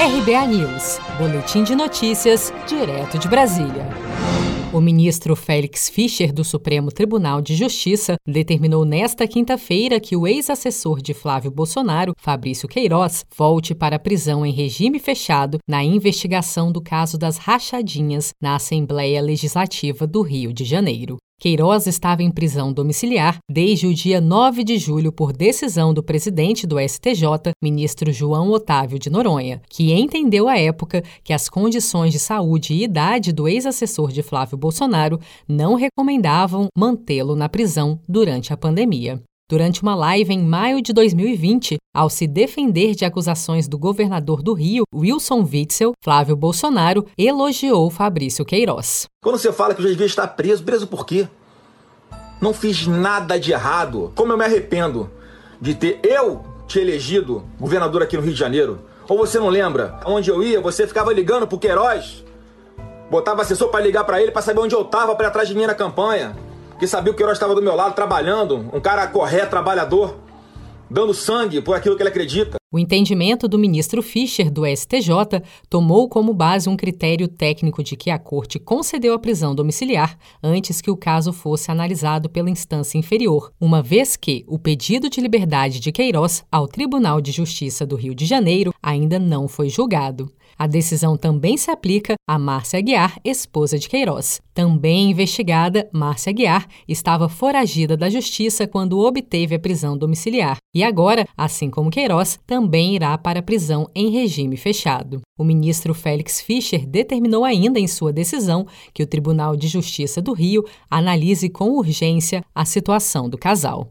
RBA News, Boletim de Notícias, direto de Brasília. O ministro Félix Fischer, do Supremo Tribunal de Justiça, determinou nesta quinta-feira que o ex-assessor de Flávio Bolsonaro, Fabrício Queiroz, volte para a prisão em regime fechado na investigação do caso das rachadinhas na Assembleia Legislativa do Rio de Janeiro. Queiroz estava em prisão domiciliar desde o dia 9 de julho por decisão do presidente do STJ, ministro João Otávio de Noronha, que entendeu à época que as condições de saúde e idade do ex-assessor de Flávio Bolsonaro não recomendavam mantê-lo na prisão durante a pandemia. Durante uma live em maio de 2020, ao se defender de acusações do governador do Rio, Wilson Witzel, Flávio Bolsonaro elogiou Fabrício Queiroz. Quando você fala que eu já devia estar preso, preso por quê? Não fiz nada de errado. Como eu me arrependo de ter eu te elegido governador aqui no Rio de Janeiro. Ou você não lembra? Onde eu ia, você ficava ligando pro Queiroz. Botava assessor para ligar para ele para saber onde eu tava para atrás de mim na campanha que sabia que o Queiroz estava do meu lado trabalhando, um cara correto, trabalhador, dando sangue por aquilo que ele acredita. O entendimento do ministro Fischer, do STJ, tomou como base um critério técnico de que a corte concedeu a prisão domiciliar antes que o caso fosse analisado pela instância inferior, uma vez que o pedido de liberdade de Queiroz ao Tribunal de Justiça do Rio de Janeiro ainda não foi julgado. A decisão também se aplica a Márcia Aguiar, esposa de Queiroz. Também investigada, Márcia Aguiar estava foragida da justiça quando obteve a prisão domiciliar e agora, assim como Queiroz, também irá para a prisão em regime fechado. O ministro Félix Fischer determinou ainda em sua decisão que o Tribunal de Justiça do Rio analise com urgência a situação do casal.